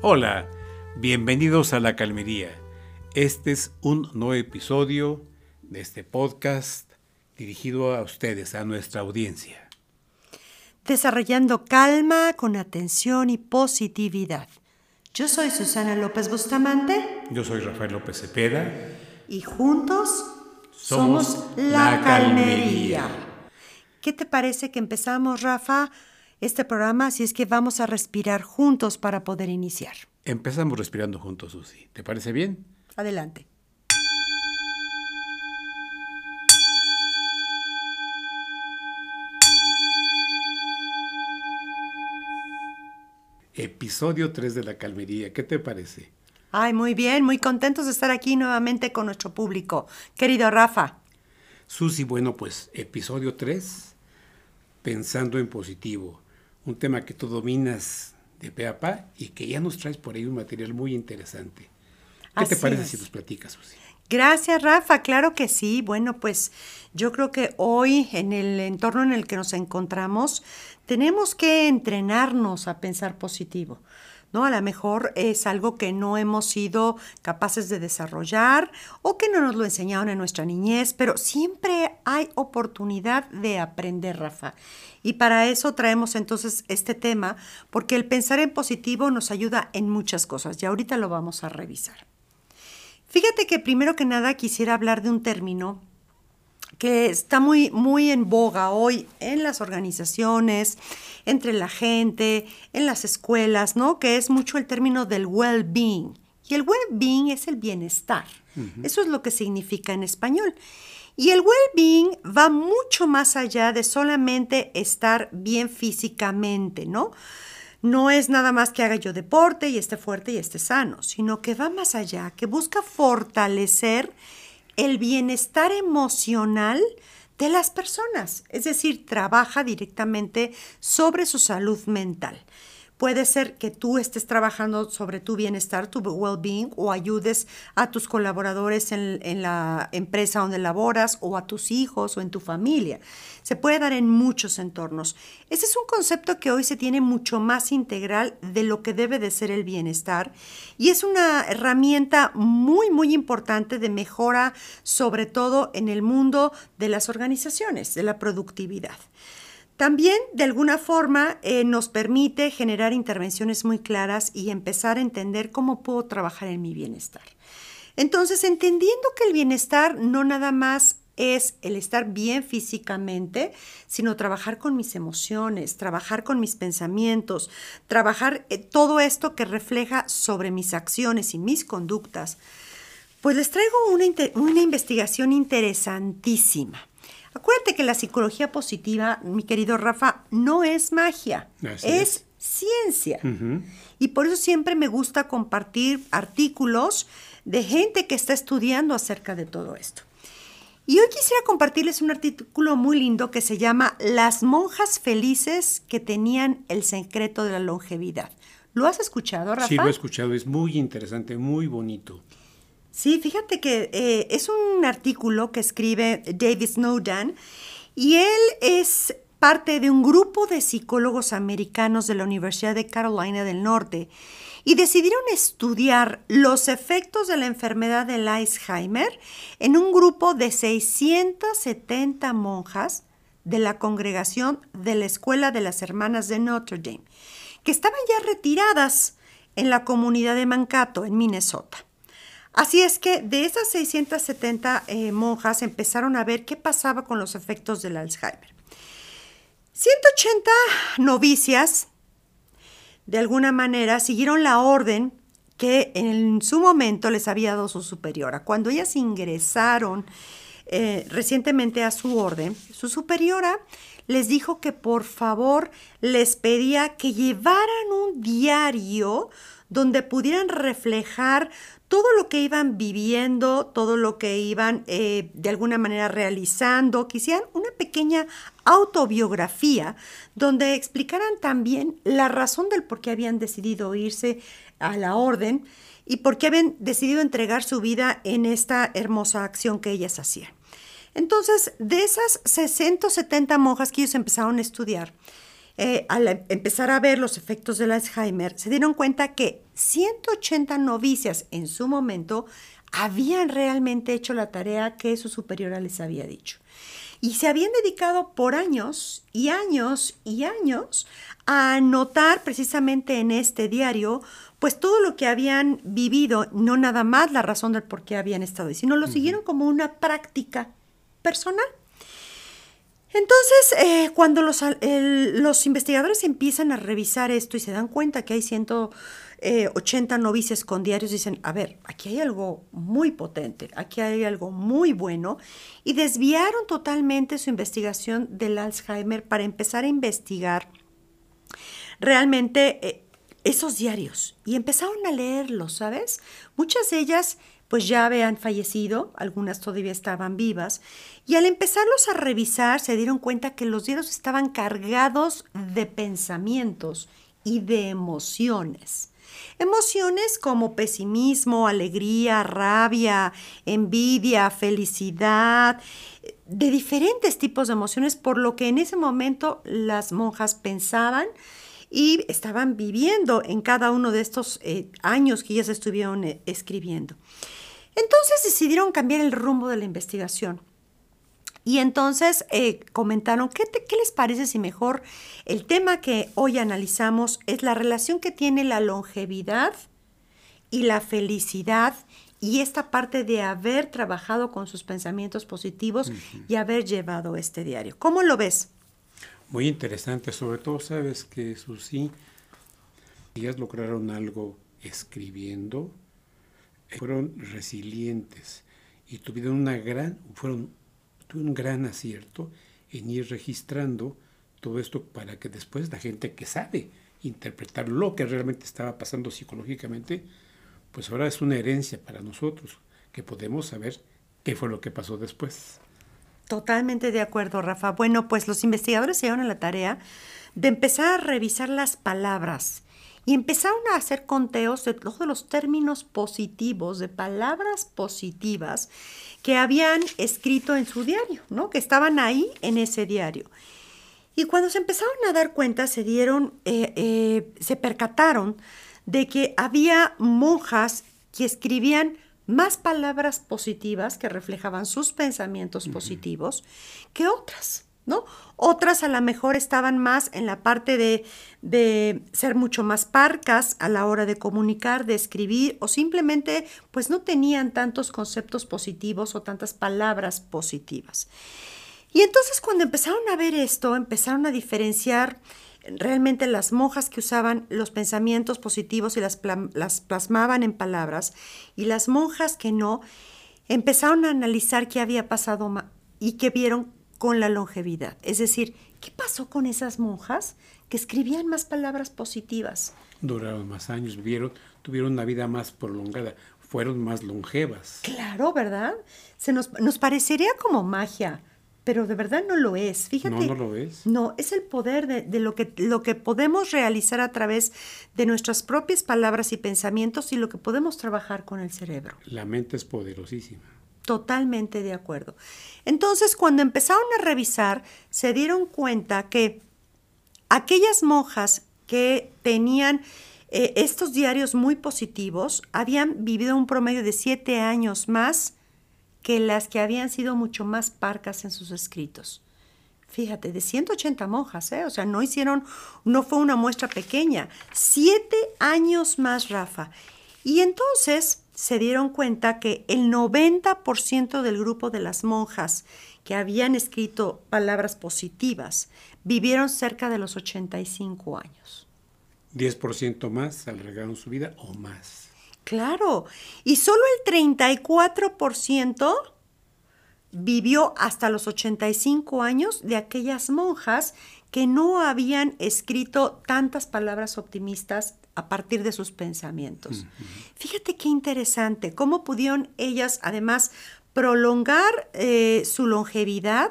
Hola, bienvenidos a La Calmería. Este es un nuevo episodio de este podcast dirigido a ustedes, a nuestra audiencia. Desarrollando calma con atención y positividad. Yo soy Susana López Bustamante. Yo soy Rafael López Cepeda. Y juntos somos, somos La Calmería. ¿Qué te parece que empezamos, Rafa, este programa si es que vamos a respirar juntos para poder iniciar? Empezamos respirando juntos, Susi. ¿Te parece bien? Adelante. Episodio 3 de La Calmería. ¿Qué te parece? Ay, muy bien, muy contentos de estar aquí nuevamente con nuestro público. Querido Rafa. Susi, bueno, pues episodio 3, pensando en positivo. Un tema que tú dominas de pe a pa y que ya nos traes por ahí un material muy interesante. ¿Qué Así te parece es. si nos platicas, Susi? Gracias, Rafa. Claro que sí. Bueno, pues yo creo que hoy, en el entorno en el que nos encontramos, tenemos que entrenarnos a pensar positivo. ¿No? A lo mejor es algo que no hemos sido capaces de desarrollar o que no nos lo enseñaron en nuestra niñez, pero siempre hay oportunidad de aprender, Rafa. Y para eso traemos entonces este tema, porque el pensar en positivo nos ayuda en muchas cosas y ahorita lo vamos a revisar. Fíjate que primero que nada quisiera hablar de un término que está muy, muy en boga hoy en las organizaciones, entre la gente, en las escuelas, ¿no? Que es mucho el término del well-being. Y el well-being es el bienestar. Eso es lo que significa en español. Y el well-being va mucho más allá de solamente estar bien físicamente, ¿no? no es nada más que haga yo deporte y esté fuerte y esté sano, sino que va más allá, que busca fortalecer el bienestar emocional de las personas, es decir, trabaja directamente sobre su salud mental. Puede ser que tú estés trabajando sobre tu bienestar, tu well-being, o ayudes a tus colaboradores en, la empresa donde laboras, o a tus hijos, o en tu familia. Se puede dar en muchos entornos. Ese es un concepto que hoy se tiene mucho más integral de lo que debe de ser el bienestar, y es una herramienta muy, muy importante de mejora, sobre todo en el mundo de las organizaciones, de la productividad. También, de alguna forma, eh, nos permite generar intervenciones muy claras y empezar a entender cómo puedo trabajar en mi bienestar. Entonces, entendiendo que el bienestar no nada más es el estar bien físicamente, sino trabajar con mis emociones, trabajar con mis pensamientos, trabajar eh, todo esto que refleja sobre mis acciones y mis conductas, pues les traigo una, una investigación interesantísima. Acuérdate que la psicología positiva, mi querido Rafa, no es magia, Así es, es. ciencia. Y por eso siempre me gusta compartir artículos de gente que está estudiando acerca de todo esto. Y hoy quisiera compartirles un artículo muy lindo que se llama Las monjas felices que tenían el secreto de la longevidad. ¿Lo has escuchado, Rafa? Sí, lo he escuchado, es muy interesante, muy bonito. Sí, fíjate que eh, es un artículo que escribe David Snowden y él es parte de un grupo de psicólogos americanos de la Universidad de Carolina del Norte y decidieron estudiar los efectos de la enfermedad del Alzheimer en un grupo de 670 monjas de la congregación de la Escuela de las Hermanas de Notre Dame, que estaban ya retiradas en la comunidad de Mankato, en Minnesota. Así es que de esas 670 eh, monjas empezaron a ver qué pasaba con los efectos del Alzheimer. 180 novicias, de alguna manera, siguieron la orden que en su momento les había dado su superiora. Cuando ellas ingresaron eh, recientemente a su orden, su superiora les dijo que por favor les pedía que llevaran un diario donde pudieran reflejar todo lo que iban viviendo, todo lo que iban eh, de alguna manera realizando, que hicieran una pequeña autobiografía donde explicaran también la razón del por qué habían decidido irse a la orden y por qué habían decidido entregar su vida en esta hermosa acción que ellas hacían. Entonces, de esas 670 monjas que ellos empezaron a estudiar, eh, al empezar a ver los efectos del Alzheimer, se dieron cuenta que 180 novicias en su momento habían realmente hecho la tarea que su superiora les había dicho. Y se habían dedicado por años y años y años a anotar precisamente en este diario, pues todo lo que habían vivido, no nada más la razón del por qué habían estado ahí, sino lo siguieron como una práctica personal. Entonces, eh, cuando los, los, investigadores empiezan a revisar esto y se dan cuenta que hay 180 eh, novicias con diarios, dicen, a ver, aquí hay algo muy potente, aquí hay algo muy bueno, y desviaron totalmente su investigación del Alzheimer para empezar a investigar realmente eh, esos diarios y empezaron a leerlos, ¿sabes? Muchas de ellas pues ya habían fallecido, algunas todavía estaban vivas, y al empezarlos a revisar se dieron cuenta que los diarios estaban cargados de pensamientos y de emociones. Emociones como pesimismo, alegría, rabia, envidia, felicidad, de diferentes tipos de emociones, por lo que en ese momento las monjas pensaban y estaban viviendo en cada uno de estos eh, años que ellas estuvieron eh, escribiendo. Entonces decidieron cambiar el rumbo de la investigación. Y entonces eh, comentaron, ¿qué, ¿qué, les parece si mejor el tema que hoy analizamos es la relación que tiene la longevidad y la felicidad y esta parte de haber trabajado con sus pensamientos positivos y haber llevado este diario? ¿Cómo lo ves? Muy interesante, sobre todo sabes que Susi, ellas lograron algo escribiendo, fueron resilientes y tuvieron una gran, fueron, un gran acierto en ir registrando todo esto para que después la gente que sabe interpretar lo que realmente estaba pasando psicológicamente, pues ahora es una herencia para nosotros, que podemos saber qué fue lo que pasó después. Totalmente de acuerdo, Rafa. Bueno, pues los investigadores se dieron a la tarea de empezar a revisar las palabras y empezaron a hacer conteos de todos los términos positivos, de palabras positivas que habían escrito en su diario, ¿no? Que estaban ahí en ese diario. Y cuando se empezaron a dar cuenta, se dieron, eh, eh, se percataron de que había monjas que escribían más palabras positivas que reflejaban sus pensamientos positivos que otras. Otras a lo mejor estaban más en la parte de, de, ser mucho más parcas a la hora de comunicar, de escribir, o simplemente pues no tenían tantos conceptos positivos o tantas palabras positivas. Y entonces cuando empezaron a ver esto, empezaron a diferenciar realmente las monjas que usaban los pensamientos positivos y las, las plasmaban en palabras, y las monjas que no, empezaron a analizar qué había pasado y qué vieron con la longevidad. Es decir, ¿qué pasó con esas monjas que escribían más palabras positivas? Duraron más años, vivieron, tuvieron una vida más prolongada, fueron más longevas. Claro, ¿verdad? Se nos, nos parecería como magia, pero de verdad no lo es. Fíjate. No, no lo es. No, es el poder de, de, lo, que, lo que podemos realizar a través de nuestras propias palabras y pensamientos y lo que podemos trabajar con el cerebro. La mente es poderosísima. Totalmente de acuerdo. Entonces, cuando empezaron a revisar, se dieron cuenta que aquellas monjas que tenían eh, estos diarios muy positivos habían vivido un promedio de siete años más que las que habían sido mucho más parcas en sus escritos. Fíjate, de 180 monjas, ¿eh? o sea, no hicieron, no fue una muestra pequeña, siete años más, Rafa. Y entonces se dieron cuenta que el 90% del grupo de las monjas que habían escrito palabras positivas vivieron cerca de los 85 años. 10% más alargaron su vida o más. Claro, y solo el 34% vivió hasta los 85 años de aquellas monjas que no habían escrito tantas palabras optimistas a partir de sus pensamientos. Fíjate qué interesante, cómo pudieron ellas además prolongar eh, su longevidad,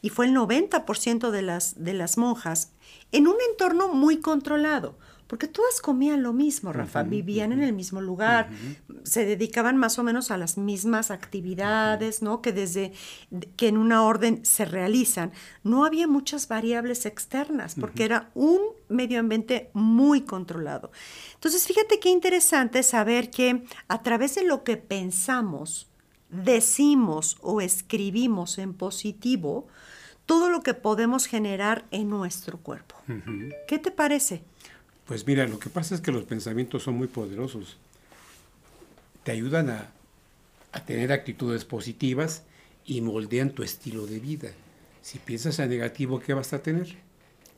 y fue el 90% de las, de las monjas, en un entorno muy controlado, porque todas comían lo mismo, Rafa, vivían en el mismo lugar, se dedicaban más o menos a las mismas actividades, ¿no? Que desde que en una orden se realizan, no había muchas variables externas, porque era un medio ambiente muy controlado. Entonces, fíjate qué interesante saber que a través de lo que pensamos, decimos o escribimos en positivo, todo lo que podemos generar en nuestro cuerpo. ¿Qué te parece? Pues mira, lo que pasa es que los pensamientos son muy poderosos. Te ayudan a, tener actitudes positivas y moldean tu estilo de vida. Si piensas en negativo, ¿qué vas a tener?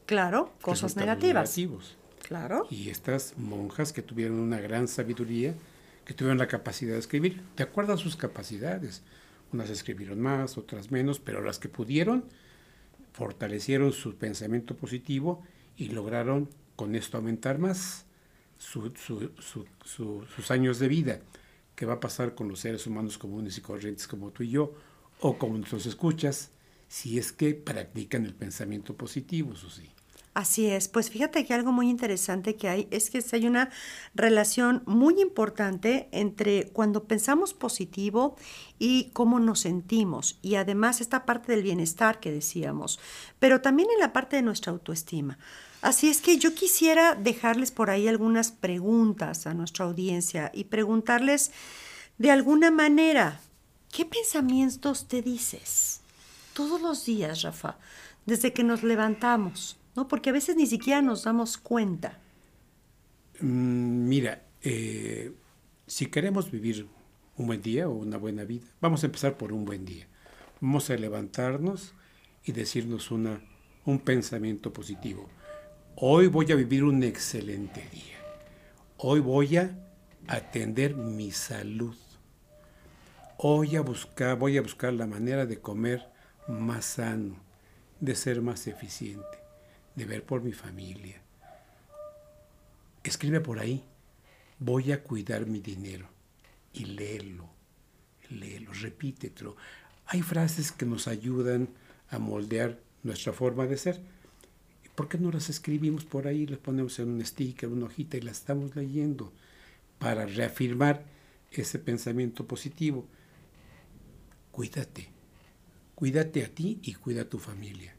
Claro, cosas negativas. Negativos. Claro. Y estas monjas que tuvieron una gran sabiduría, que tuvieron la capacidad de escribir, ¿te acuerdas sus capacidades? Unas escribieron más, otras menos, pero las que pudieron fortalecieron su pensamiento positivo y lograron con esto aumentar más sus años de vida. ¿Qué va a pasar con los seres humanos comunes y corrientes como tú y yo? O como nuestros escuchas, si es que practican el pensamiento positivo, sí. Así es, pues fíjate que algo muy interesante que hay es que hay una relación muy importante entre cuando pensamos positivo y cómo nos sentimos y además esta parte del bienestar que decíamos, pero también en la parte de nuestra autoestima. Así es que yo quisiera dejarles por ahí algunas preguntas a nuestra audiencia y preguntarles de alguna manera, ¿qué pensamientos te dices todos los días, Rafa, desde que nos levantamos? ¿no? Porque a veces ni siquiera nos damos cuenta. Mm, mira, eh, si queremos vivir un buen día o una buena vida, vamos a empezar por un buen día. Vamos a levantarnos y decirnos una, un pensamiento positivo. Hoy voy a vivir un excelente día. Hoy voy a atender mi salud. Hoy a buscar, voy a buscar la manera de comer más sano, de ser más eficiente de ver por mi familia. Escribe por ahí, voy a cuidar mi dinero y léelo, léelo, repítetelo. Hay frases que nos ayudan a moldear nuestra forma de ser. ¿Por qué no las escribimos por ahí, las ponemos en un sticker, una hojita y las estamos leyendo para reafirmar ese pensamiento positivo? Cuídate, cuídate a ti y cuida a tu familia.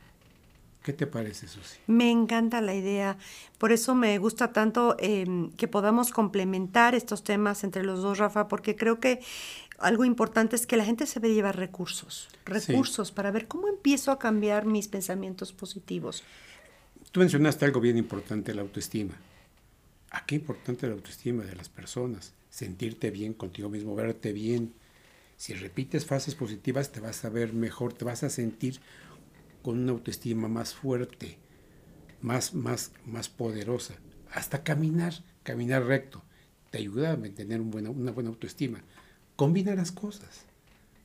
¿Qué te parece, Susi? Me encanta la idea. Por eso me gusta tanto em, que podamos complementar estos temas entre los dos, Rafa, porque creo que algo importante es que la gente se debe llevar recursos, recursos para ver cómo empiezo a cambiar mis pensamientos positivos. Tú mencionaste algo bien importante, la autoestima. ¿A qué importante la autoestima de las personas? Sentirte bien contigo mismo, verte bien. Si repites fases positivas, te vas a ver mejor, te vas a sentir con una autoestima más fuerte, más, más, más poderosa. Hasta caminar, caminar recto, te ayuda a mantener una buena autoestima. Combina las cosas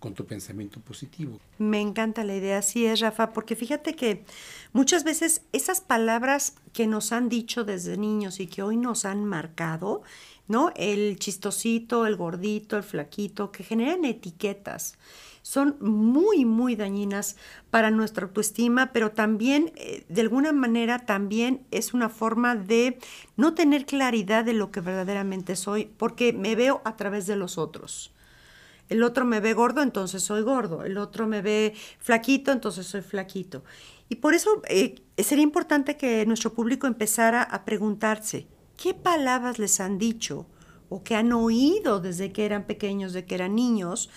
con tu pensamiento positivo. Me encanta la idea, así es, Rafa, porque fíjate que muchas veces esas palabras que nos han dicho desde niños y que hoy nos han marcado, ¿no? El chistosito, el gordito, el flaquito, que generan etiquetas son muy, muy dañinas para nuestra autoestima, pero también, eh, de alguna manera, también es una forma de no tener claridad de lo que verdaderamente soy, porque me veo a través de los otros. El otro me ve gordo, entonces soy gordo. El otro me ve flaquito, entonces soy flaquito. Y por eso eh, sería importante que nuestro público empezara a preguntarse, ¿qué palabras les han dicho o que han oído desde que eran pequeños, de que eran niños?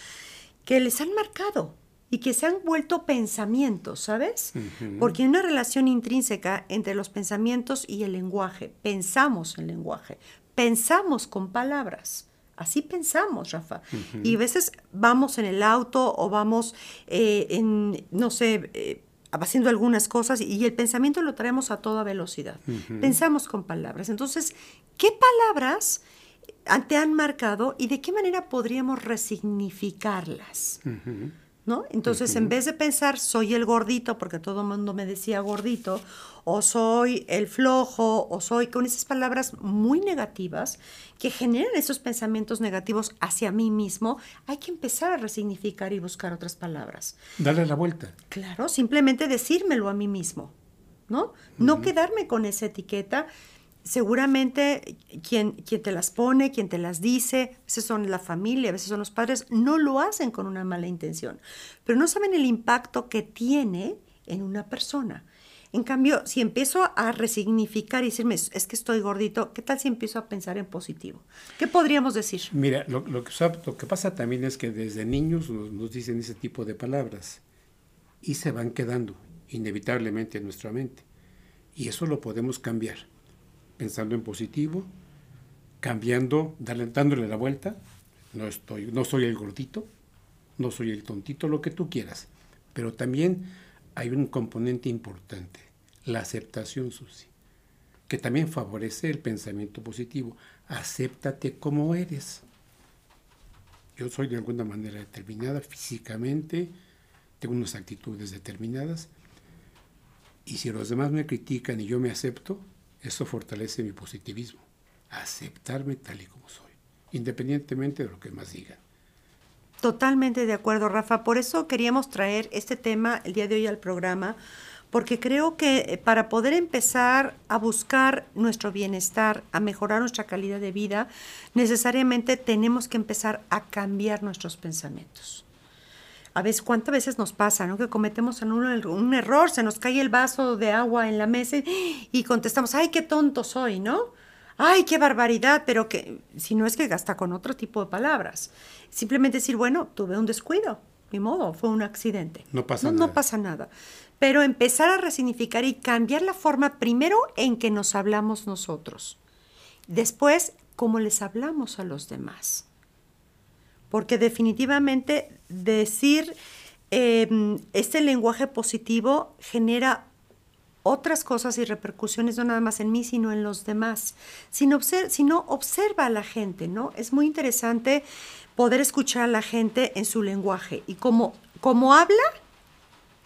que les han marcado y que se han vuelto pensamientos, ¿sabes? Porque hay una relación intrínseca entre los pensamientos y el lenguaje. Pensamos en lenguaje, pensamos con palabras. Así pensamos, Rafa. Y a veces vamos en el auto o vamos eh, en, no sé, eh, haciendo algunas cosas y el pensamiento lo traemos a toda velocidad. Pensamos con palabras. Entonces, ¿qué palabras te han marcado y de qué manera podríamos resignificarlas. ¿No? Entonces, en vez de pensar soy el gordito, porque todo el mundo me decía gordito, o soy el flojo, o soy con esas palabras muy negativas que generan esos pensamientos negativos hacia mí mismo, hay que empezar a resignificar y buscar otras palabras. Darle la vuelta. Claro, simplemente decírmelo a mí mismo, ¿no? No quedarme con esa etiqueta seguramente quien, quien te las pone, quien te las dice, a veces son la familia, a veces son los padres, no lo hacen con una mala intención, pero no saben el impacto que tiene en una persona. En cambio, si empiezo a resignificar y decirme, es que estoy gordito, ¿qué tal si empiezo a pensar en positivo? ¿Qué podríamos decir? Mira, lo, lo que, pasa también es que desde niños nos, dicen ese tipo de palabras y se van quedando inevitablemente en nuestra mente. Y eso lo podemos cambiar, pensando en positivo, cambiando, dándole la vuelta. No, estoy, no soy el gordito, no soy el tontito, lo que tú quieras. Pero también hay un componente importante, la aceptación, Susi, que también favorece el pensamiento positivo. Acéptate como eres. Yo soy de alguna manera determinada físicamente, tengo unas actitudes determinadas, y si los demás me critican y yo me acepto, eso fortalece mi positivismo. Aceptarme tal y como soy, independientemente de lo que más digan. Totalmente de acuerdo, Rafa. Por eso queríamos traer este tema el día de hoy al programa, porque creo que eh, para poder empezar a buscar nuestro bienestar, a mejorar nuestra calidad de vida, necesariamente tenemos que empezar a cambiar nuestros pensamientos. A veces, ¿cuántas veces nos pasa, no? Que cometemos un, un error, se nos cae el vaso de agua en la mesa y contestamos, ay, qué tonto soy, ¿no? ay, qué barbaridad, pero que si no es que gasta con otro tipo de palabras. Simplemente decir, bueno, tuve un descuido, ni modo, fue un accidente. No pasa nada. No pasa nada. Pero empezar a resignificar y cambiar la forma primero en que nos hablamos nosotros. Después, cómo les hablamos a los demás. Porque definitivamente decir em, este lenguaje positivo genera otras cosas y repercusiones no nada más en mí, sino en los demás. Sino, sino observa a la gente, ¿no? Es muy interesante poder escuchar a la gente en su lenguaje y como, como habla,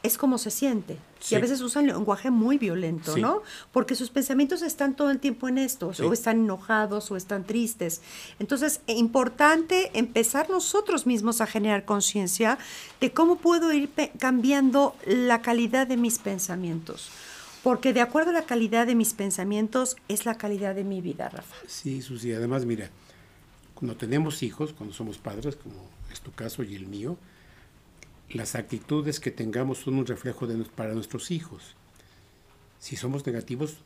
es como se siente. Y a veces usan lenguaje muy violento, ¿no? Porque sus pensamientos están todo el tiempo en esto, o están enojados, o están tristes. Entonces, es importante empezar nosotros mismos a generar conciencia de cómo puedo ir cambiando la calidad de mis pensamientos. Porque de acuerdo a la calidad de mis pensamientos es la calidad de mi vida, Rafa. Sí, Susi. Además, mira, cuando tenemos hijos, cuando somos padres, como es tu caso y el mío, las actitudes que tengamos son un reflejo de, para nuestros hijos. Si somos negativos,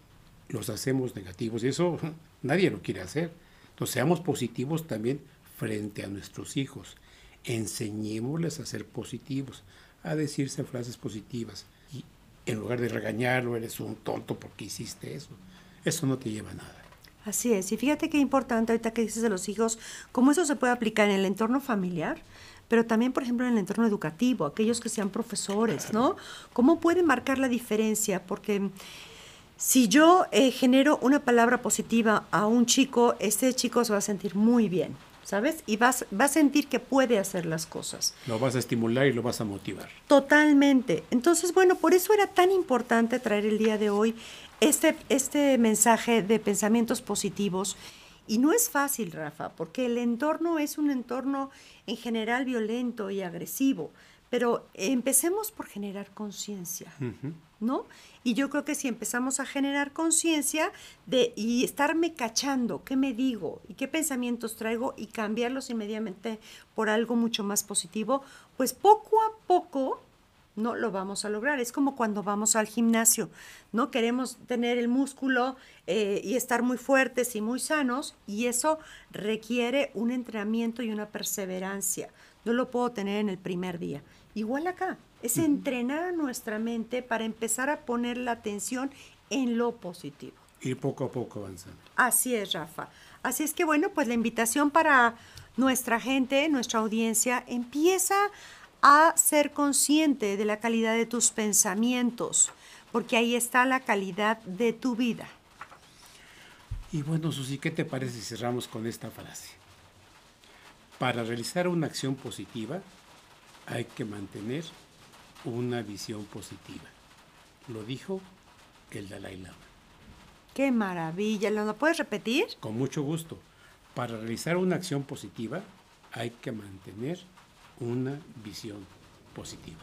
los hacemos negativos y eso nadie lo quiere hacer. Entonces, seamos positivos también frente a nuestros hijos. Enseñémosles a ser positivos, a decirse frases positivas en lugar de regañarlo, eres un tonto porque hiciste eso. Eso no te lleva a nada. Así es. Y fíjate qué importante ahorita que dices de los hijos, cómo eso se puede aplicar en el entorno familiar, pero también, por ejemplo, en el entorno educativo, aquellos que sean profesores, ¿no? ¿Cómo puede marcar la diferencia? Porque si yo eh, genero una palabra positiva a un chico, este chico se va a sentir muy bien. ¿sabes? Y vas, va a sentir que puede hacer las cosas. Lo vas a estimular y lo vas a motivar. Totalmente. Entonces, bueno, por eso era tan importante traer el día de hoy este, este mensaje de pensamientos positivos. Y no es fácil, Rafa, porque el entorno es un entorno en general violento y agresivo. Pero empecemos por generar conciencia, ¿no? Y yo creo que si empezamos a generar conciencia de y estarme cachando qué me digo y qué pensamientos traigo y cambiarlos inmediatamente por algo mucho más positivo, pues poco a poco no lo vamos a lograr. Es como cuando vamos al gimnasio, ¿no? Queremos tener el músculo eh, y estar muy fuertes y muy sanos y eso requiere un entrenamiento y una perseverancia. No lo puedo tener en el primer día. Igual acá, es entrenar a nuestra mente para empezar a poner la atención en lo positivo. Ir poco a poco avanzando. Así es, Rafa. Así es que bueno, pues la invitación para nuestra gente, nuestra audiencia, empieza a ser consciente de la calidad de tus pensamientos, porque ahí está la calidad de tu vida. Y bueno, Susi, ¿qué te parece si cerramos con esta frase? Para realizar una acción positiva, hay que mantener una visión positiva. Lo dijo el Dalai Lama. ¡Qué maravilla! ¿Lo puedes repetir? Con mucho gusto. Para realizar una acción positiva hay que mantener una visión positiva.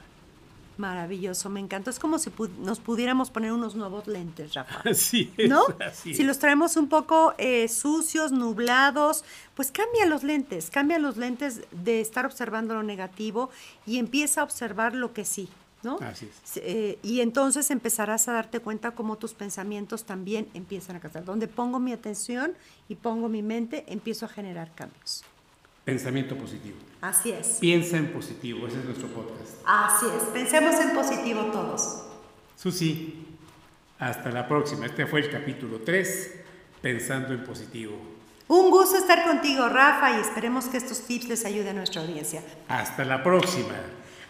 Maravilloso, me encantó. Es como si nos pudiéramos poner unos nuevos lentes, Rafa. Así es, ¿No? así si los traemos un poco eh, sucios, nublados, pues cambia los lentes, cambia los lentes de estar observando lo negativo y empieza a observar lo que sí, ¿no? Así es. Eh, y entonces empezarás a darte cuenta cómo tus pensamientos también empiezan a cambiar. Donde pongo mi atención y pongo mi mente, empiezo a generar cambios. Pensamiento positivo. Así es. Piensa en positivo, ese es nuestro podcast. Así es, pensemos en positivo todos. Susi, hasta la próxima. Este fue el capítulo 3, Pensando en positivo. Un gusto estar contigo, Rafa, y esperemos que estos tips les ayuden a nuestra audiencia. Hasta la próxima.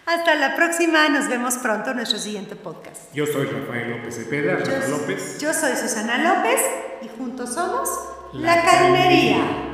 Hasta la próxima, nos vemos pronto en nuestro siguiente podcast. Yo soy Rafael López Cepeda, Rafa López. Yo soy Susana López y juntos somos La, Carnería.